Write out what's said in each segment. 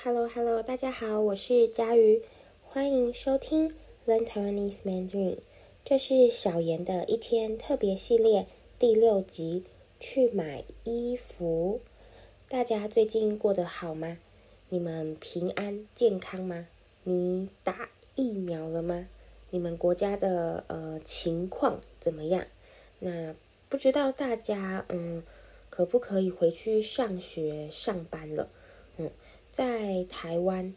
Hello, Hello，大家好，我是佳瑜，欢迎收听 Learn Taiwanese Mandarin。这是小妍的一天特别系列第六集，去买衣服。大家最近过得好吗？你们平安健康吗？你打疫苗了吗？你们国家的呃情况怎么样？那不知道大家嗯可不可以回去上学上班了？在台湾，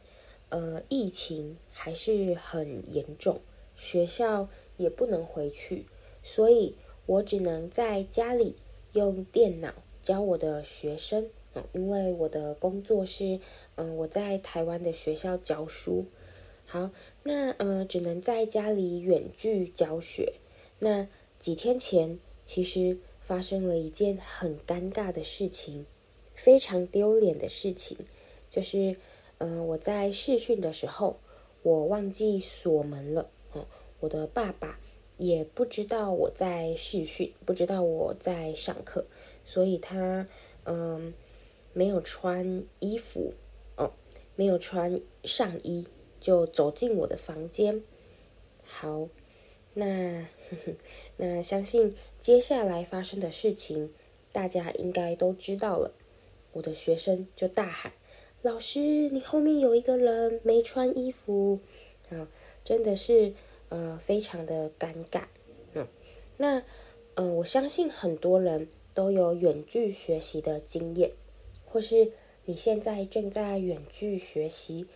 呃，疫情还是很严重，学校也不能回去，所以我只能在家里用电脑教我的学生。嗯，因为我的工作是，嗯，我在台湾的学校教书。好，那呃，只能在家里远距教学。那几天前，其实发生了一件很尴尬的事情。非常丢脸的事情，就是，嗯、我在试训的时候，我忘记锁门了。嗯，我的爸爸也不知道我在试训，不知道我在上课，所以他，嗯、没有穿衣服，哦，没有穿上衣，就走进我的房间。好，那，呵呵，那相信接下来发生的事情，大家应该都知道了。我的学生就大喊：“老师，你后面有一个人没穿衣服。”啊，真的是呃非常的尴尬。嗯，那呃我相信很多人都有远距学习的经验，或是你现在正在远距学习，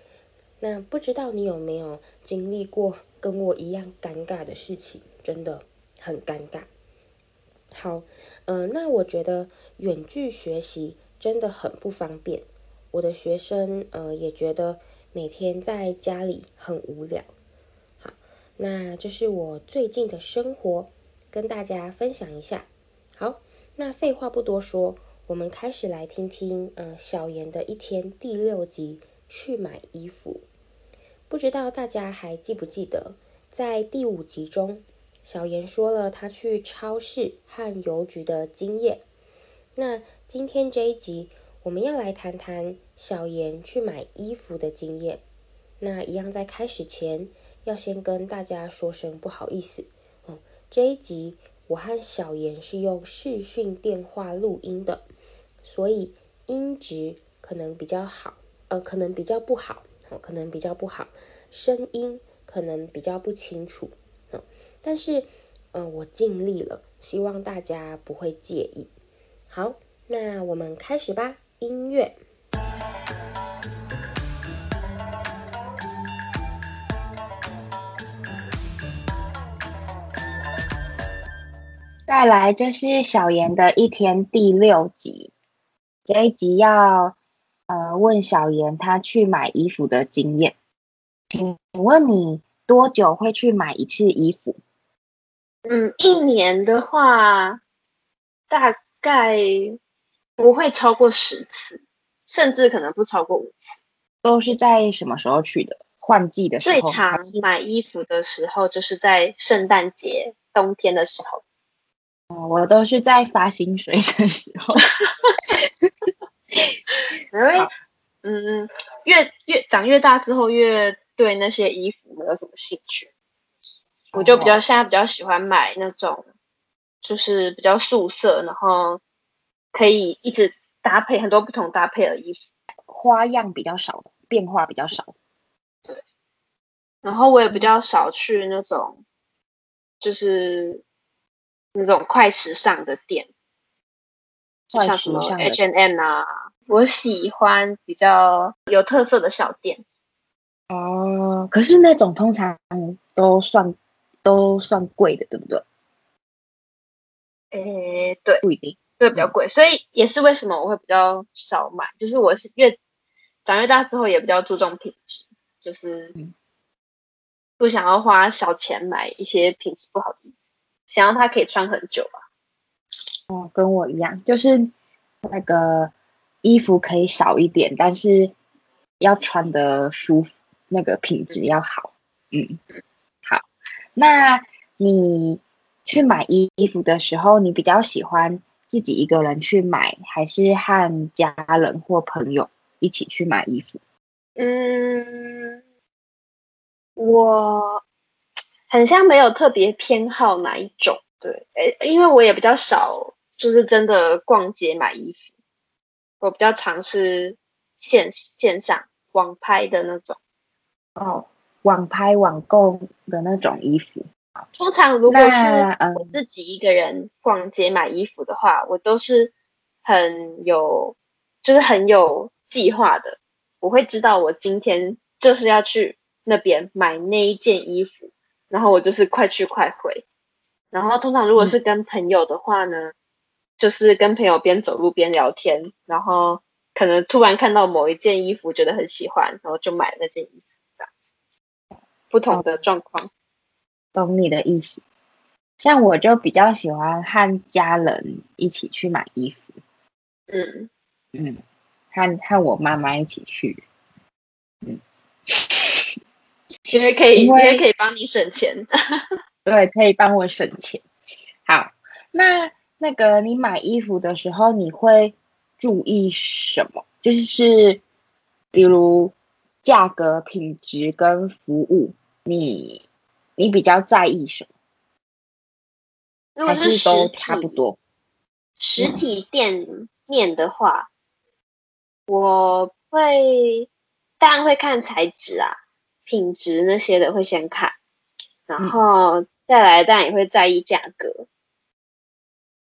那不知道你有没有经历过跟我一样尴尬的事情？真的很尴尬。好，呃，那我觉得远距学习。真的很不方便，我的学生呃也觉得每天在家里很无聊。好，那这是我最近的生活，跟大家分享一下。好，那废话不多说，我们开始来听听呃小妍的一天第六集去买衣服。不知道大家还记不记得，在第五集中，小妍说了她去超市和邮局的经验。那今天这一集，我们要来谈谈小妍去买衣服的经验。那一样在开始前，要先跟大家说声不好意思哦。这一集我和小妍是用视讯电话录音的，所以音质可能比较好，呃，可能比较不好，哦，可能比较不好，声音可能比较不清楚，嗯，但是，呃，我尽力了，希望大家不会介意。好，那我们开始吧。音乐。再来，这是小妍的一天第六集。这一集要呃问小妍她去买衣服的经验。请问你多久会去买一次衣服？嗯，一年的话，大概不会超过十次，甚至可能不超过五次。都是在什么时候去的？换季的时候。最常买衣服的时候就是在圣诞节、冬天的时候。哦，我都是在发薪水的时候。因为，嗯，越越长越大之后，越对那些衣服没有什么兴趣。我就比较现在比较喜欢买那种。就是比较素色，然后可以一直搭配很多不同搭配的衣服，花样比较少，变化比较少。对，然后我也比较少去那种，就是那种快时尚的店，像什么 H&M 啊，我喜欢比较有特色的小店。哦，可是那种通常都算都算贵的，对不对？诶，对，不一定，对，比较贵，所以也是为什么我会比较少买，就是我是越长越大之后也比较注重品质，就是不想要花小钱买一些品质不好的衣服，想要它可以穿很久吧。哦，跟我一样，就是那个衣服可以少一点，但是要穿的舒服，那个品质要好。嗯，好，那你。去买衣服的时候，你比较喜欢自己一个人去买，还是和家人或朋友一起去买衣服？嗯，我很像没有特别偏好哪一种，对，诶，因为我也比较少，就是真的逛街买衣服，我比较尝试线线上网拍的那种。哦，网拍网购的那种衣服。通常如果是我自己一个人逛街买衣服的话，嗯、我都是很有，就是很有计划的。我会知道我今天就是要去那边买那一件衣服，然后我就是快去快回。然后通常如果是跟朋友的话呢，嗯、就是跟朋友边走路边聊天，然后可能突然看到某一件衣服觉得很喜欢，然后就买那件衣服，这样子。不同的状况。懂你的意思，像我就比较喜欢和家人一起去买衣服，嗯嗯，和和我妈妈一起去，嗯，因为可以，因为可以帮你省钱，对，可以帮我省钱。好，那那个你买衣服的时候，你会注意什么？就是比如价格、品质跟服务，你。你比较在意什么？还是都差不多？实体店面的话，嗯、我会当然会看材质啊、品质那些的会先看，然后再来当然也会在意价格。嗯、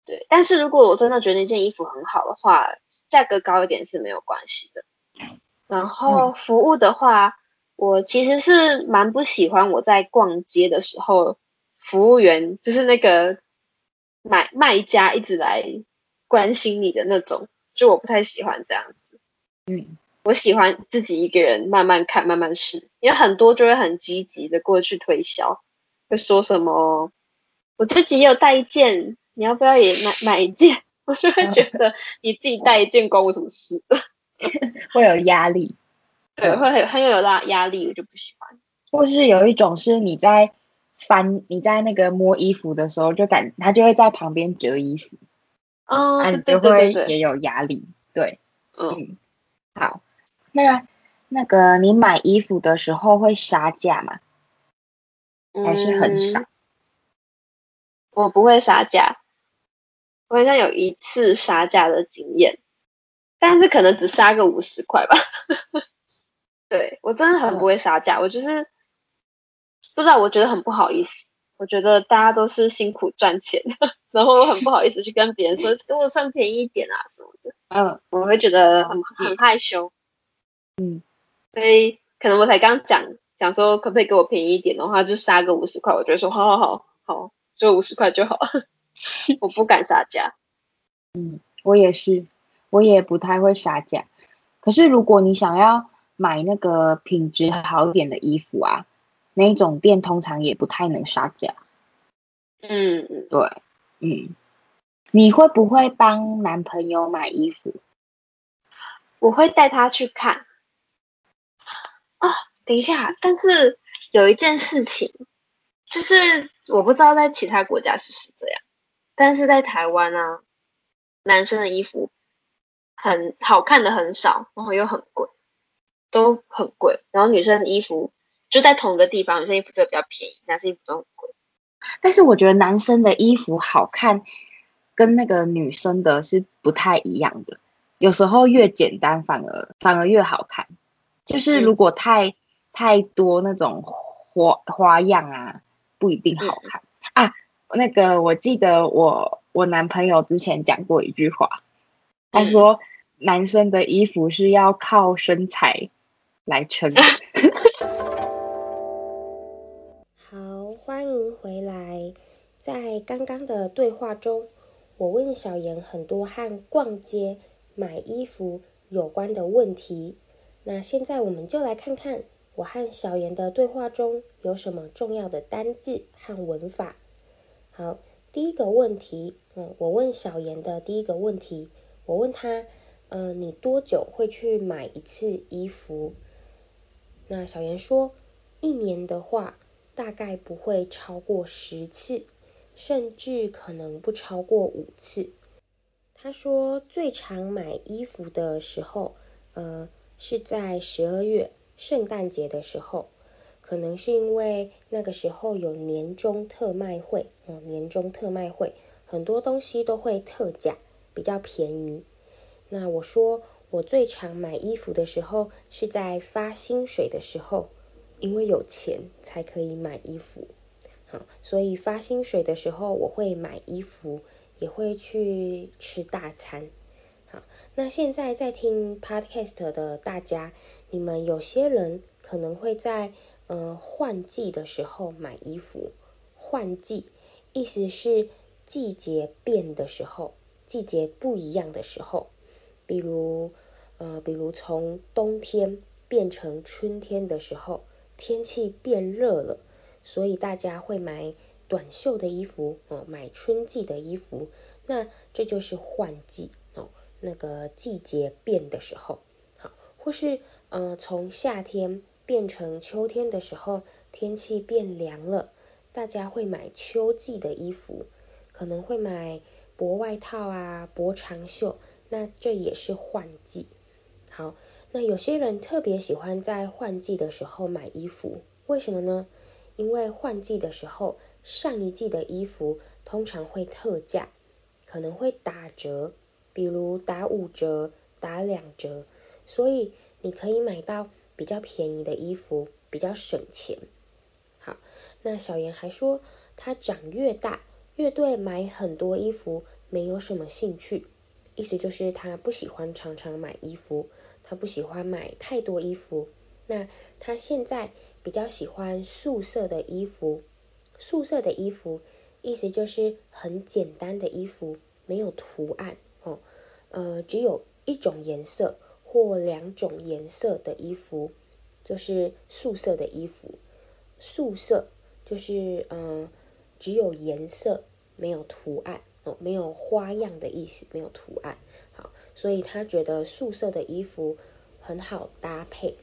对，但是如果我真的觉得那件衣服很好的话，价格高一点是没有关系的。然后服务的话。嗯我其实是蛮不喜欢我在逛街的时候，服务员就是那个买卖家一直来关心你的那种，就我不太喜欢这样子。嗯，我喜欢自己一个人慢慢看、慢慢试，因为很多就会很积极的过去推销，会说什么我自己也有带一件，你要不要也买买一件？我就会觉得你自己带一件关我什么事？会有压力。对，会很很有压压力，我就不喜欢。或是有一种是你在翻，你在那个摸衣服的时候，就感他就会在旁边折衣服，哦，啊，你就会也有压力。对，嗯，好，那那个你买衣服的时候会杀价吗？还是很少？嗯，我不会杀价，我好像有一次杀价的经验，但是可能只杀个五十块吧。对，我真的很不会杀价，嗯、我就是不知道，我觉得很不好意思。我觉得大家都是辛苦赚钱，然后我很不好意思去跟别人说给我算便宜一点啊什么的。嗯，我会觉得很很害羞。嗯，所以可能我才刚讲讲说可不可以给我便宜一点的话，就杀个五十块，我觉得说好好好好，就五十块就好。我不敢杀价。嗯，我也是，我也不太会杀价。可是如果你想要。买那个品质好一点的衣服啊，那种店通常也不太能杀价。嗯，对，嗯，你会不会帮男朋友买衣服？我会带他去看。啊、哦，等一下，但是有一件事情，就是我不知道在其他国家是不是这样，但是在台湾啊，男生的衣服很好看的很少，然后又很贵。都很贵，然后女生的衣服就在同一个地方，女生衣服就比较便宜，男生衣服都很贵。但是我觉得男生的衣服好看，跟那个女生的是不太一样的。有时候越简单反而反而越好看，就是如果太、嗯、太多那种花花样啊，不一定好看、嗯、啊。那个我记得我我男朋友之前讲过一句话，他说、嗯、男生的衣服是要靠身材。来撑。好，欢迎回来。在刚刚的对话中，我问小妍很多和逛街、买衣服有关的问题。那现在我们就来看看我和小妍的对话中有什么重要的单字和文法。好，第一个问题，嗯，我问小妍的第一个问题，我问他，呃，你多久会去买一次衣服？那小妍说，一年的话，大概不会超过十次，甚至可能不超过五次。他说，最常买衣服的时候，呃，是在十二月，圣诞节的时候，可能是因为那个时候有年终特卖会，嗯，年终特卖会很多东西都会特价，比较便宜。那我说我最常买衣服的时候是在发薪水的时候，因为有钱才可以买衣服。好，所以发薪水的时候我会买衣服，也会去吃大餐。好，那现在在听 Podcast 的大家，你们有些人可能会在呃换季的时候买衣服。换季意思是季节变的时候，季节不一样的时候，比如呃，比如从冬天变成春天的时候，天气变热了。所以大家会买短袖的衣服哦，买春季的衣服，那这就是换季哦，那个季节变的时候，好，或是呃从夏天变成秋天的时候，天气变凉了，大家会买秋季的衣服，可能会买薄外套啊，薄长袖，那这也是换季。好，那有些人特别喜欢在换季的时候买衣服，为什么呢？因为换季的时候，上一季的衣服通常会特价，可能会打折，比如打五折、打两折，所以你可以买到比较便宜的衣服，比较省钱。好，那小妍还说，她长越大，越对买很多衣服没有什么兴趣，意思就是他不喜欢常常买衣服，他不喜欢买太多衣服。那他现在。比较喜欢素色的衣服，素色的衣服意思就是很简单的衣服，没有图案哦，呃，只有一种颜色或两种颜色的衣服，就是素色的衣服。素色就是嗯、呃，只有颜色，没有图案哦，没有花样的意思，没有图案。好，所以他觉得素色的衣服很好搭配。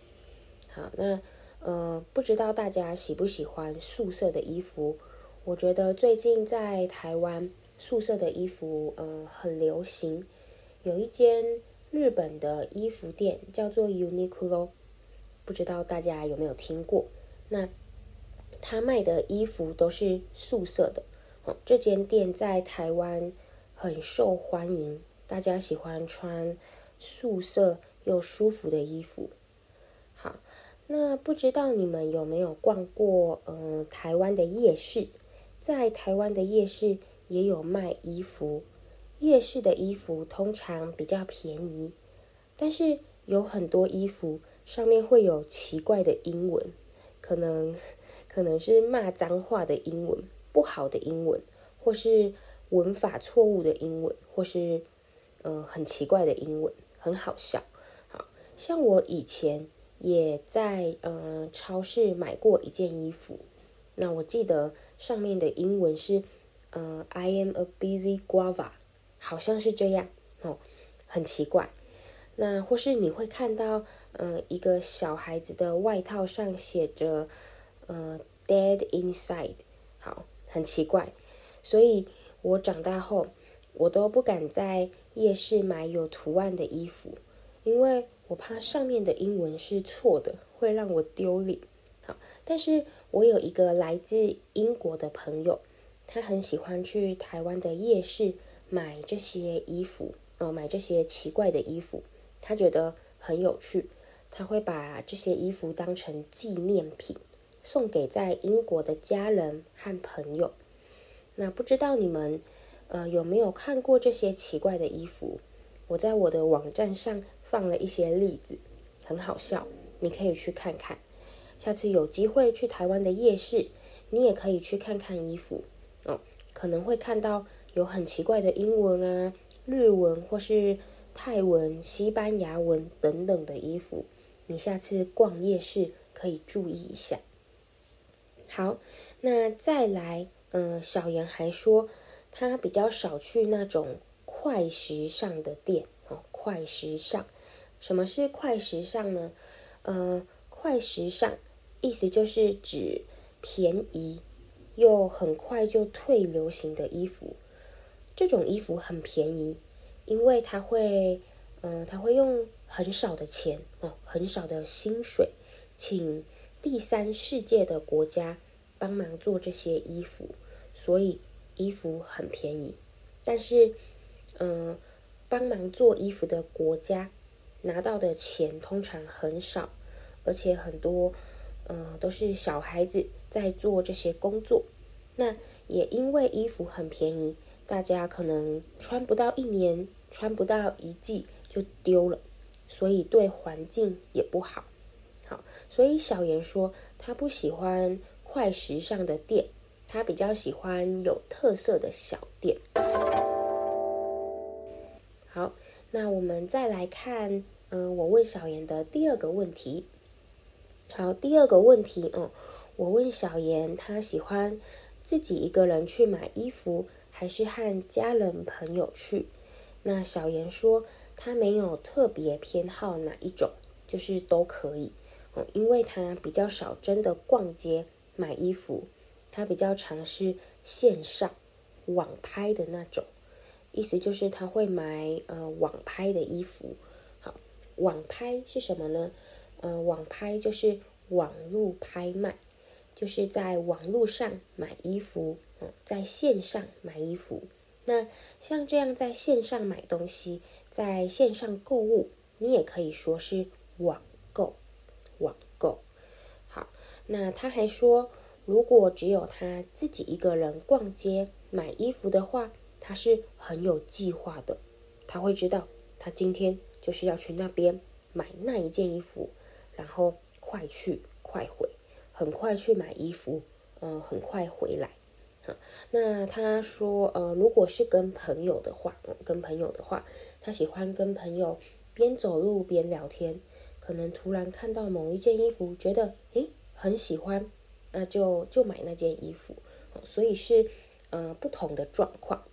好，那。呃，不知道大家喜不喜欢素色的衣服？我觉得最近在台湾素色的衣服，呃，很流行。有一间日本的衣服店叫做 Uniqlo，不知道大家有没有听过？那他卖的衣服都是素色的。这间店在台湾很受欢迎，大家喜欢穿素色又舒服的衣服。好。那不知道你们有没有逛过，嗯、台湾的夜市？在台湾的夜市也有卖衣服，夜市的衣服通常比较便宜，但是有很多衣服上面会有奇怪的英文，可能 可能是骂脏话的英文，不好的英文，或是文法错误的英文，或是嗯、呃、很奇怪的英文，很好笑。好像我以前。也在呃超市买过一件衣服，那我记得上面的英文是呃 I am a busy guava，好像是这样哦，很奇怪。那或是你会看到呃一个小孩子的外套上写着呃 dead inside，好，很奇怪。所以我长大后我都不敢在夜市买有图案的衣服，因为。我怕上面的英文是错的，会让我丢脸。好，但是我有一个来自英国的朋友，他很喜欢去台湾的夜市买这些衣服，哦，买这些奇怪的衣服，他觉得很有趣，他会把这些衣服当成纪念品，送给在英国的家人和朋友。那不知道你们，呃，有没有看过这些奇怪的衣服？我在我的网站上。放了一些例子，很好笑，你可以去看看。下次有机会去台湾的夜市，你也可以去看看衣服哦，可能会看到有很奇怪的英文啊、日文或是泰文、西班牙文等等的衣服。你下次逛夜市可以注意一下。好，那再来，嗯、小妍还说她比较少去那种快时尚的店哦，快时尚。什么是快时尚呢？呃，快时尚意思就是指便宜又很快就退流行的衣服。这种衣服很便宜，因为它会，嗯、呃，它会用很少的钱哦，很少的薪水请第三世界的国家帮忙做这些衣服，所以衣服很便宜。但是，嗯、呃，帮忙做衣服的国家拿到的钱通常很少，而且很多，呃，都是小孩子在做这些工作。那也因为衣服很便宜，大家可能穿不到一年，穿不到一季就丢了，所以对环境也不好。好，所以小妍说，她不喜欢快时尚的店，她比较喜欢有特色的小店。好，那我们再来看，嗯、我问小妍的第二个问题。好，第二个问题，嗯，我问小妍，她喜欢自己一个人去买衣服，还是和家人朋友去？那小妍说，她没有特别偏好哪一种，就是都可以。因为他比较少真的逛街买衣服，他比较常是线上网拍的那种，意思就是他会买呃网拍的衣服。好，网拍是什么呢？呃，网拍就是网络拍卖，就是在网络上买衣服，嗯，在线上买衣服。那像这样在线上买东西，在线上购物，你也可以说是。网购，好，那他还说，如果只有他自己一个人逛街买衣服的话，他是很有计划的。他会知道，他今天就是要去那边买那一件衣服，然后快去快回，很快去买衣服，呃，很快回来。好，那他说，呃，如果是跟朋友的话，跟朋友的话，他喜欢跟朋友边走路边聊天。可能突然看到某一件衣服，觉得诶很喜欢，那就就买那件衣服。所以是呃不同的状况。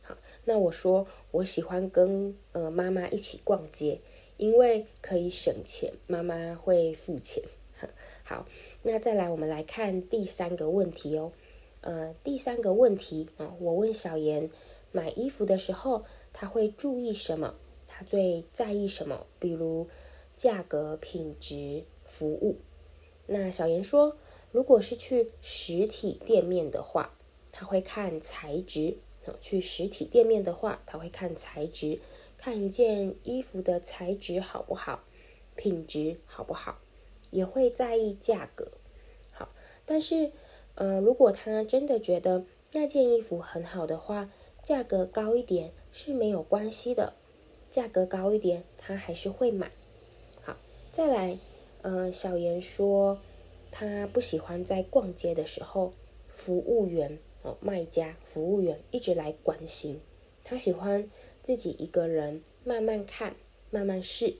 好，那我说我喜欢跟呃妈妈一起逛街，因为可以省钱，妈妈会付钱。好，那再来我们来看第三个问题哦。呃，第三个问题啊，我问小妍买衣服的时候，她会注意什么？她最在意什么？比如。价格、品质、服务。那小妍说，如果是去实体店面的话，他会看材质。去实体店面的话，他会看材质，看一件衣服的材质好不好，品质好不好，也会在意价格。好，但是，呃，如果他真的觉得那件衣服很好的话，价格高一点是没有关系的。价格高一点，他还是会买。好再来，呃，小妍说，她不喜欢在逛街的时候，服务员哦，卖家服务员一直来关心。她喜欢自己一个人慢慢看，慢慢试。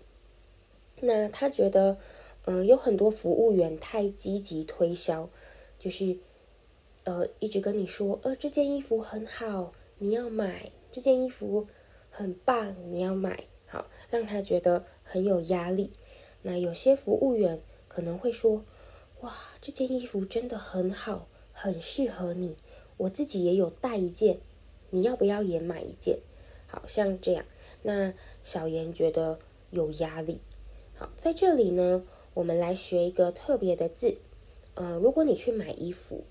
那她觉得，嗯、呃，有很多服务员太积极推销，就是，呃，一直跟你说，呃，这件衣服很好，你要买；这件衣服很棒，你要买。好，让他觉得很有压力。那有些服务员可能会说：“哇，这件衣服真的很好，很适合你。我自己也有带一件，你要不要也买一件？”好像这样。那小妍觉得有压力。好，在这里呢，我们来学一个特别的字。呃，如果你去买衣服，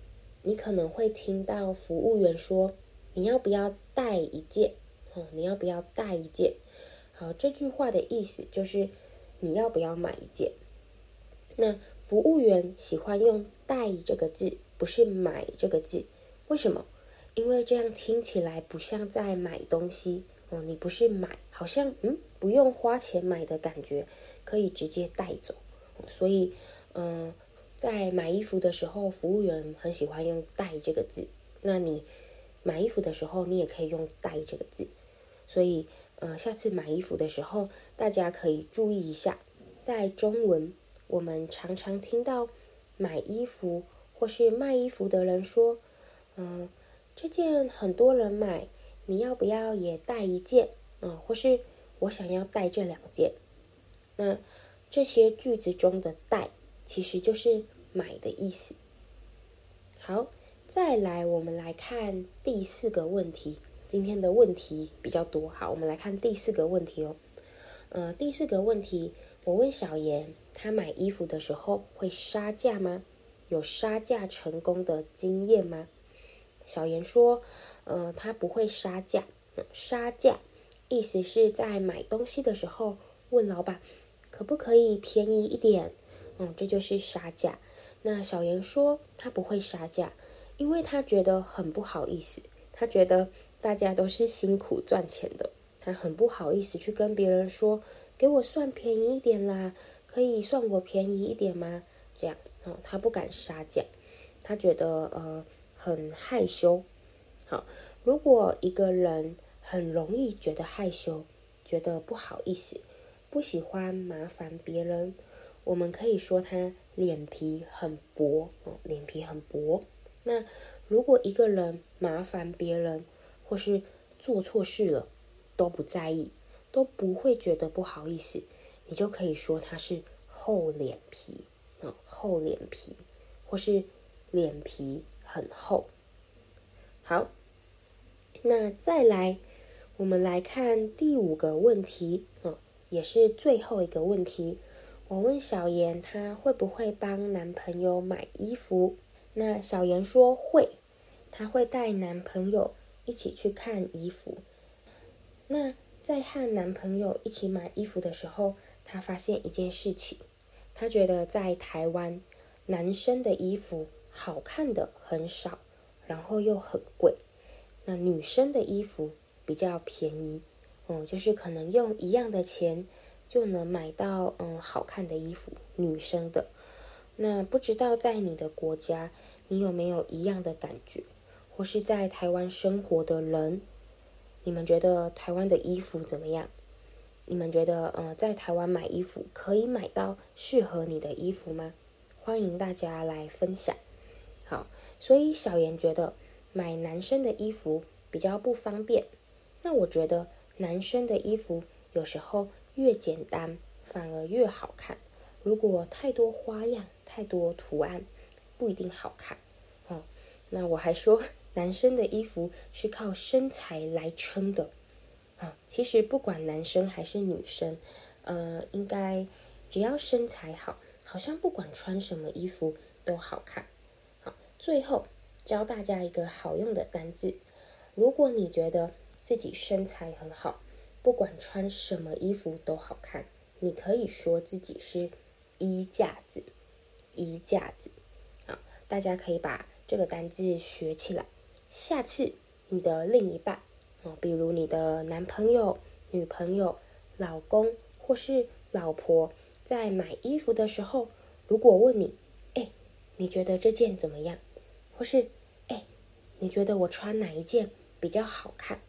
你可能会听到服务员说：“你要不要带一件？”哦，你要不要带一件？好，这句话的意思就是。你要不要买一件？那服务员喜欢用“带”这个字，不是“买”这个字。为什么？因为这样听起来不像在买东西哦。你不是买，好像嗯不用花钱买的感觉，可以直接带走。所以嗯，在买衣服的时候，服务员很喜欢用“带”这个字。那你买衣服的时候，你也可以用“带”这个字。所以。呃，下次买衣服的时候，大家可以注意一下，在中文，我们常常听到买衣服或是卖衣服的人说：“嗯、这件很多人买，你要不要也带一件？”嗯、或是我想要带这两件。那这些句子中的“带”其实就是买的意思。好，再来，我们来看第四个问题。今天的问题比较多，好，我们来看第四个问题哦。呃，第四个问题，我问小妍，他买衣服的时候会杀价吗？有杀价成功的经验吗？小妍说，呃，他不会杀价。杀价意思是在买东西的时候问老板可不可以便宜一点，嗯，这就是杀价。那小妍说他不会杀价，因为他觉得很不好意思，他觉得大家都是辛苦赚钱的，他很不好意思去跟别人说，给我算便宜一点啦，可以算我便宜一点吗？这样，哦，他不敢杀价，他觉得呃很害羞。好，如果一个人很容易觉得害羞，觉得不好意思，不喜欢麻烦别人，我们可以说他脸皮很薄哦，脸皮很薄。那如果一个人麻烦别人，或是做错事了，都不在意，都不会觉得不好意思，你就可以说他是厚脸皮啊，厚脸皮，或是脸皮很厚。好，那再来，我们来看第五个问题，嗯，也是最后一个问题。我问小妍，她会不会帮男朋友买衣服？那小妍说会，她会带男朋友一起去看衣服。那在和男朋友一起买衣服的时候，她发现一件事情，她觉得在台湾，男生的衣服好看的很少。然后又很贵，那女生的衣服比较便宜，嗯，就是可能用一样的钱就能买到嗯好看的衣服，女生的。那不知道在你的国家，你有没有一样的感觉？或是在台湾生活的人，你们觉得台湾的衣服怎么样？你们觉得呃在台湾买衣服可以买到适合你的衣服吗？欢迎大家来分享。好。所以小妍觉得买男生的衣服比较不方便。那我觉得男生的衣服有时候越简单反而越好看。如果太多花样、太多图案，不一定好看。哦，那我还说男生的衣服是靠身材来撑的。啊，其实不管男生还是女生，呃，应该只要身材好，好像不管穿什么衣服都好看。好最后教大家一个好用的单字。如果你觉得自己身材很好，不管穿什么衣服都好看，你可以说自己是衣架子。衣架子，好，大家可以把这个单字学起来。下次你的另一半，哦，比如你的男朋友、女朋友、老公或是老婆，在买衣服的时候，如果问你，哎，你觉得这件怎么样？或是，哎，你觉得我穿哪一件比较好看？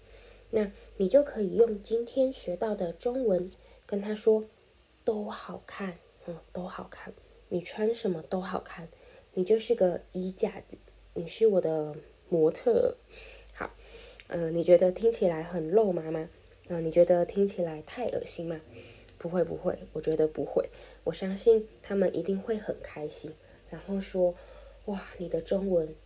那你就可以用今天学到的中文跟他说，都好看，嗯，都好看。你穿什么都好看，你就是个衣架子，你是我的模特。好，呃，你觉得听起来很肉麻吗？呃，你觉得听起来太恶心吗？不会不会，我觉得不会，我相信他们一定会很开心，然后说。哇，你的中文，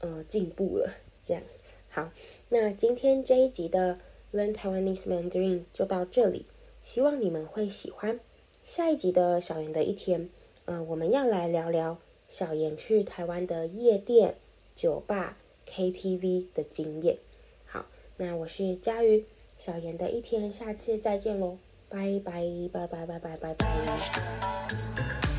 呃，进步了，这样好。那今天这一集的 Learn Taiwanese Mandarin 就到这里，希望你们会喜欢。下一集的小妍的一天，呃，我们要来聊聊小妍去台湾的夜店、酒吧、KTV 的经验。好，那我是佳瑜，小妍的一天，下次再见喽，拜拜拜拜拜拜拜拜。